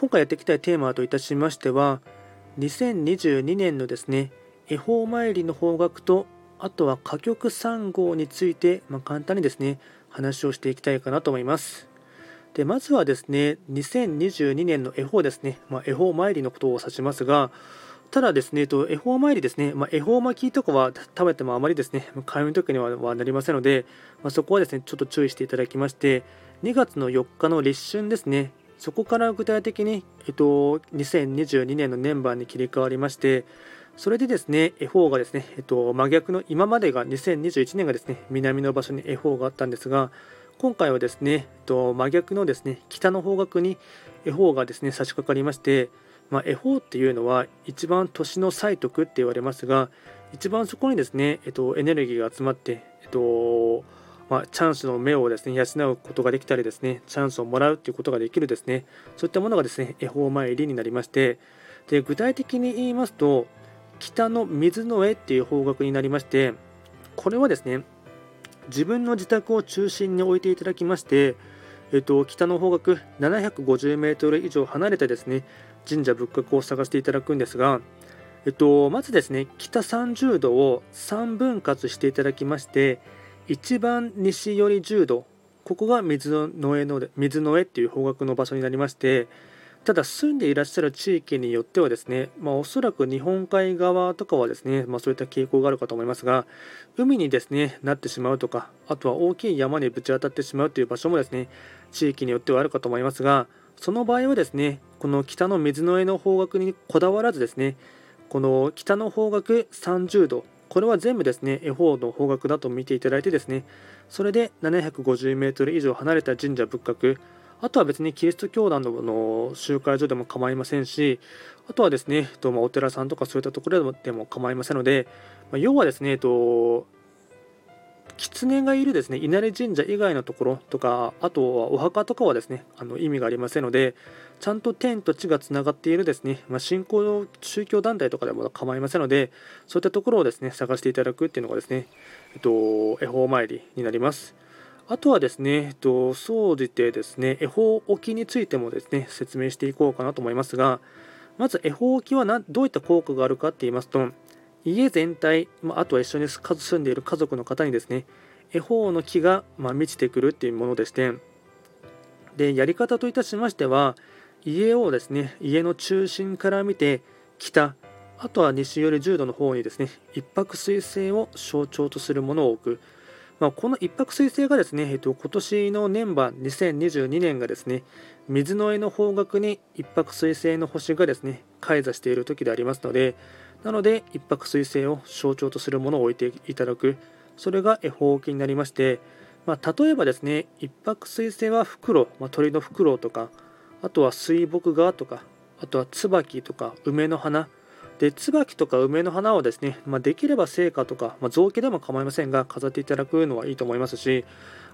今回やっていきたいテーマといたしましては2022年のですね恵方参りの方角とあとは歌曲3号について、まあ、簡単にですね話をしていきたいかなと思います。でまずはですね2022年の恵方ですね、まあ、恵方参りのことを指しますがただですね、恵方参りですね、まあ、恵方巻きとかは食べてもあまりですね、開運時にはなりませんので、まあ、そこはですね、ちょっと注意していただきまして、2月の4日の立春ですね、そこから具体的に、えっと、2022年の年番に切り替わりまして、それでですね、F4 がですね、えっと、真逆の、今までが2021年がですね、南の場所に F4 があったんですが、今回はですね、えっと、真逆のですね、北の方角に F4 がですね、差し掛かりまして、まあ、F4 っていうのは一番年の歳徳って言われますが、一番そこにですね、えっと、エネルギーが集まって、えっと、まあ、チャンスの目をですね養うことができたりですねチャンスをもらうということができるですねそういったものがですね恵方参りになりましてで具体的に言いますと北の水の絵っていう方角になりましてこれはですね自分の自宅を中心に置いていただきまして、えっと、北の方角750メートル以上離れてですね神社仏閣を探していただくんですが、えっと、まずですね北30度を3分割していただきまして一番西寄り10度ここが水の絵の水の絵っていう方角の場所になりましてただ住んでいらっしゃる地域によってはですね、まあ、おそらく日本海側とかはですね、まあ、そういった傾向があるかと思いますが海にですねなってしまうとかあとは大きい山にぶち当たってしまうという場所もですね地域によってはあるかと思いますがその場合はですねこの北の水の絵の方角にこだわらずですねこの北の方角30度これは全部ですね、恵方の方角だと見ていただいてですね、それで750メートル以上離れた神社仏閣、あとは別にキリスト教団の集会所でも構いませんし、あとはですね、お寺さんとかそういったところでも構いませんので、要はですね、狐がいるですね稲荷神社以外のところとかあとはお墓とかはですねあの意味がありませんのでちゃんと天と地がつながっているですね、まあ、信仰の宗教団体とかでも構いませんのでそういったところをですね探していただくっていうのがですね、えっと、恵方参りになります。あとはですね、えっと、総じてですね、恵方置きについてもですね、説明していこうかなと思いますが、まず恵方置きはどういった効果があるかって言いますと、家全体、まあ、とは一緒に住んでいる家族の方にですね、恵方の木が、ま満ちてくるっていうものでして、で、やり方といたしましては、家をですね、家の中心から見て、北、あとは西より10度の方にですね、一泊水星を象徴とするものを置く。まあ、この一泊水星がですね、えっと、今年の年番2022年がですね、水の絵の方角に一泊水星の星がですね、開座している時でありますので、なので一泊水星を象徴とするものを置いていただく。それが恵方巻きになりまして、まあ、例えばですね一泊水星は袋、まあ、鳥の袋とかあとは水墨画とかあとは椿とか梅の花で椿とか梅の花をですね、まあ、できれば聖火とか、まあ、造形でも構いませんが飾っていただくのはいいと思いますし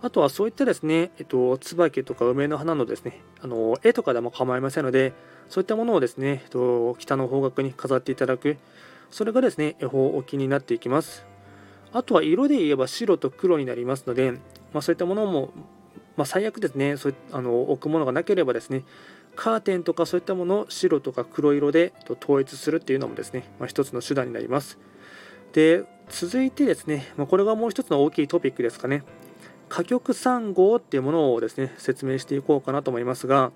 あとはそういったですね、えっと、椿とか梅の花のですねあの絵とかでも構いませんのでそういったものをですね、えっと、北の方角に飾っていただくそれがですね、恵方置きになっていきます。あとは色で言えば白と黒になりますので、まあ、そういったものも、ま、最悪ですね、そうあの置くものがなければですね、カーテンとかそういったものを白とか黒色で統一するっていうのもですね、まあ、一つの手段になります。で、続いてですね、まあ、これがもう一つの大きいトピックですかね。歌曲3号っていうものをですね、説明していこうかなと思いますが、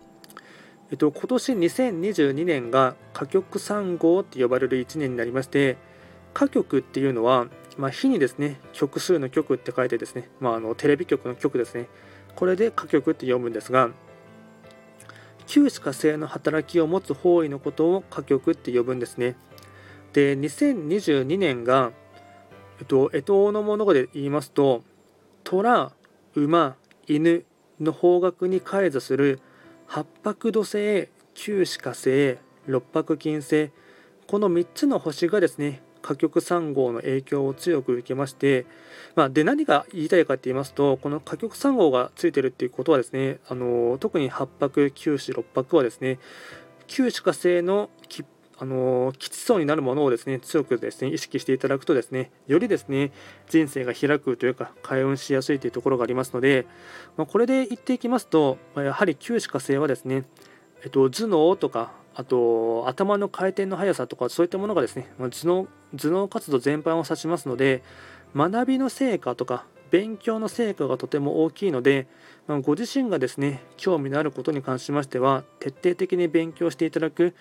えっと、今年2022年が歌曲3号って呼ばれる1年になりまして、歌曲っていうのは、まあ、日にですね、曲数の曲って書いてですね、まあ、あのテレビ局の曲ですね、これで歌曲って読むんですが、旧歯科性の働きを持つ方位のことを歌曲って呼ぶんですね。で、2022年が、えっと、干支のもので言いますと、虎、馬、犬の方角に開座する八白土星九死火星六白金星この3つの星がですね火極3号の影響を強く受けまして、まあ、で何が言いたいかって言いますとこの火極3号がついてるっていうことはですねあの特に八白九死六白はですね九死火星のあの基地層になるものをですね強くですね意識していただくとですねよりですね人生が開くというか開運しやすいというところがありますので、まあ、これで言っていきますとやはり九死火星はですね、えっと、頭脳とかあと頭の回転の速さとかそういったものがですね頭脳頭脳活動全般を指しますので学びの成果とか勉強の成果がとても大きいので、ま、ご自身がですね興味のあることに関しましては徹底的に勉強していただく。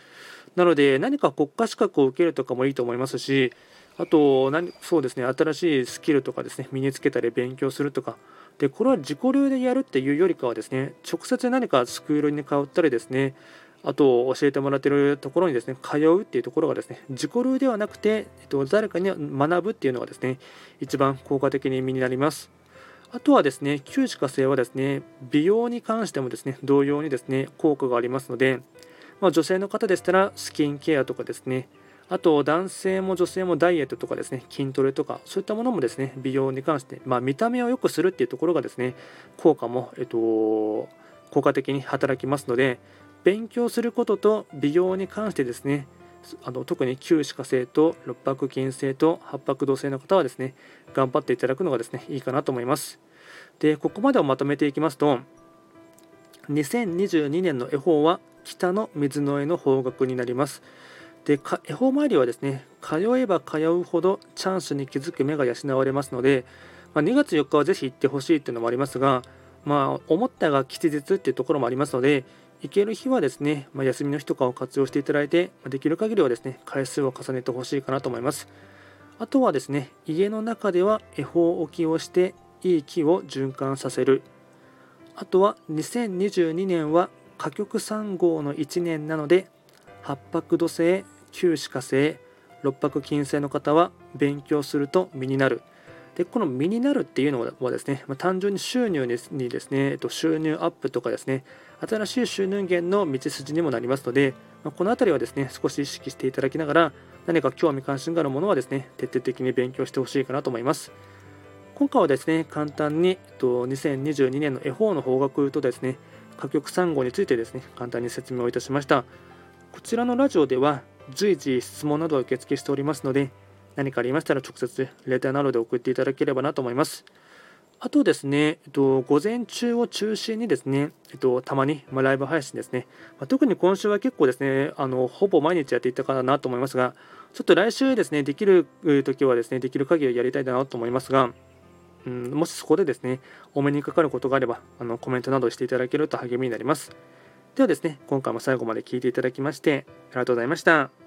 なので何か国家資格を受けるとかもいいと思いますしあと何そうですね新しいスキルとかですね身につけたり勉強するとかでこれは自己流でやるっていうよりかはですね直接何かスクールに通ったりですねあと教えてもらってるところにですね通うっていうところがですね自己流ではなくて、えっと、誰かに学ぶっていうのがですね一番効果的に身になります。あとはですね旧歯科生はですね美容に関してもですね同様にですね効果がありますので、まあ、女性の方でしたらスキンケアとかですねあと男性も女性もダイエットとかですね筋トレとかそういったものもですね美容に関して、まあ、見た目を良くするっていうところがですね効果も、えっと、効果的に働きますので勉強することと美容に関してですねあの特に旧歯科生と六白金星と八白土星の方はですね頑張っていただくのがですねいいかなと思います。でここまでをまとめていきますと2022年の恵方は北の水の絵の方角になります。で恵方参りはですね通えば通うほどチャンスに気づく目が養われますので、まあ、2月4日はぜひ行ってほしいっていうのもありますがまあ思ったが吉日っていうところもありますので行ける日はですね、まあ、休みの日とかを活用していただいて、できる限りはですね、回数を重ねてほしいかなと思います。あとはですね、家の中では恵方置きをして、いい気を循環させる。あとは2022年は歌曲3号の1年なので、八白土星、九死火星、六白金星の方は勉強すると身になる。でこの身になるっていうのはですね、まあ、単純に収入にですね、えっと、収入アップとかですね、新しい収入源の道筋にもなりますので、まあ、この辺りはですね、少し意識していただきながら、何か興味関心があるものはですね、徹底的に勉強してほしいかなと思います。今回はですね、簡単に、えっと、2022年の絵本の方角とですね、歌曲3号についてですね、簡単に説明をいたしました。こちらのラジオでは、随時質問などを受付しておりますので、何かありましたら直接レターなどで送っていただければなと思います。あとですね、えっと、午前中を中心にですね、えっと、たまに、まあ、ライブ配信ですね、まあ、特に今週は結構ですね、あのほぼ毎日やっていたかなと思いますが、ちょっと来週ですね、できる時はですね、できる限りやりたいなと思いますが、うん、もしそこでですね、お目にかかることがあれば、あのコメントなどしていただけると励みになります。ではですね、今回も最後まで聴いていただきまして、ありがとうございました。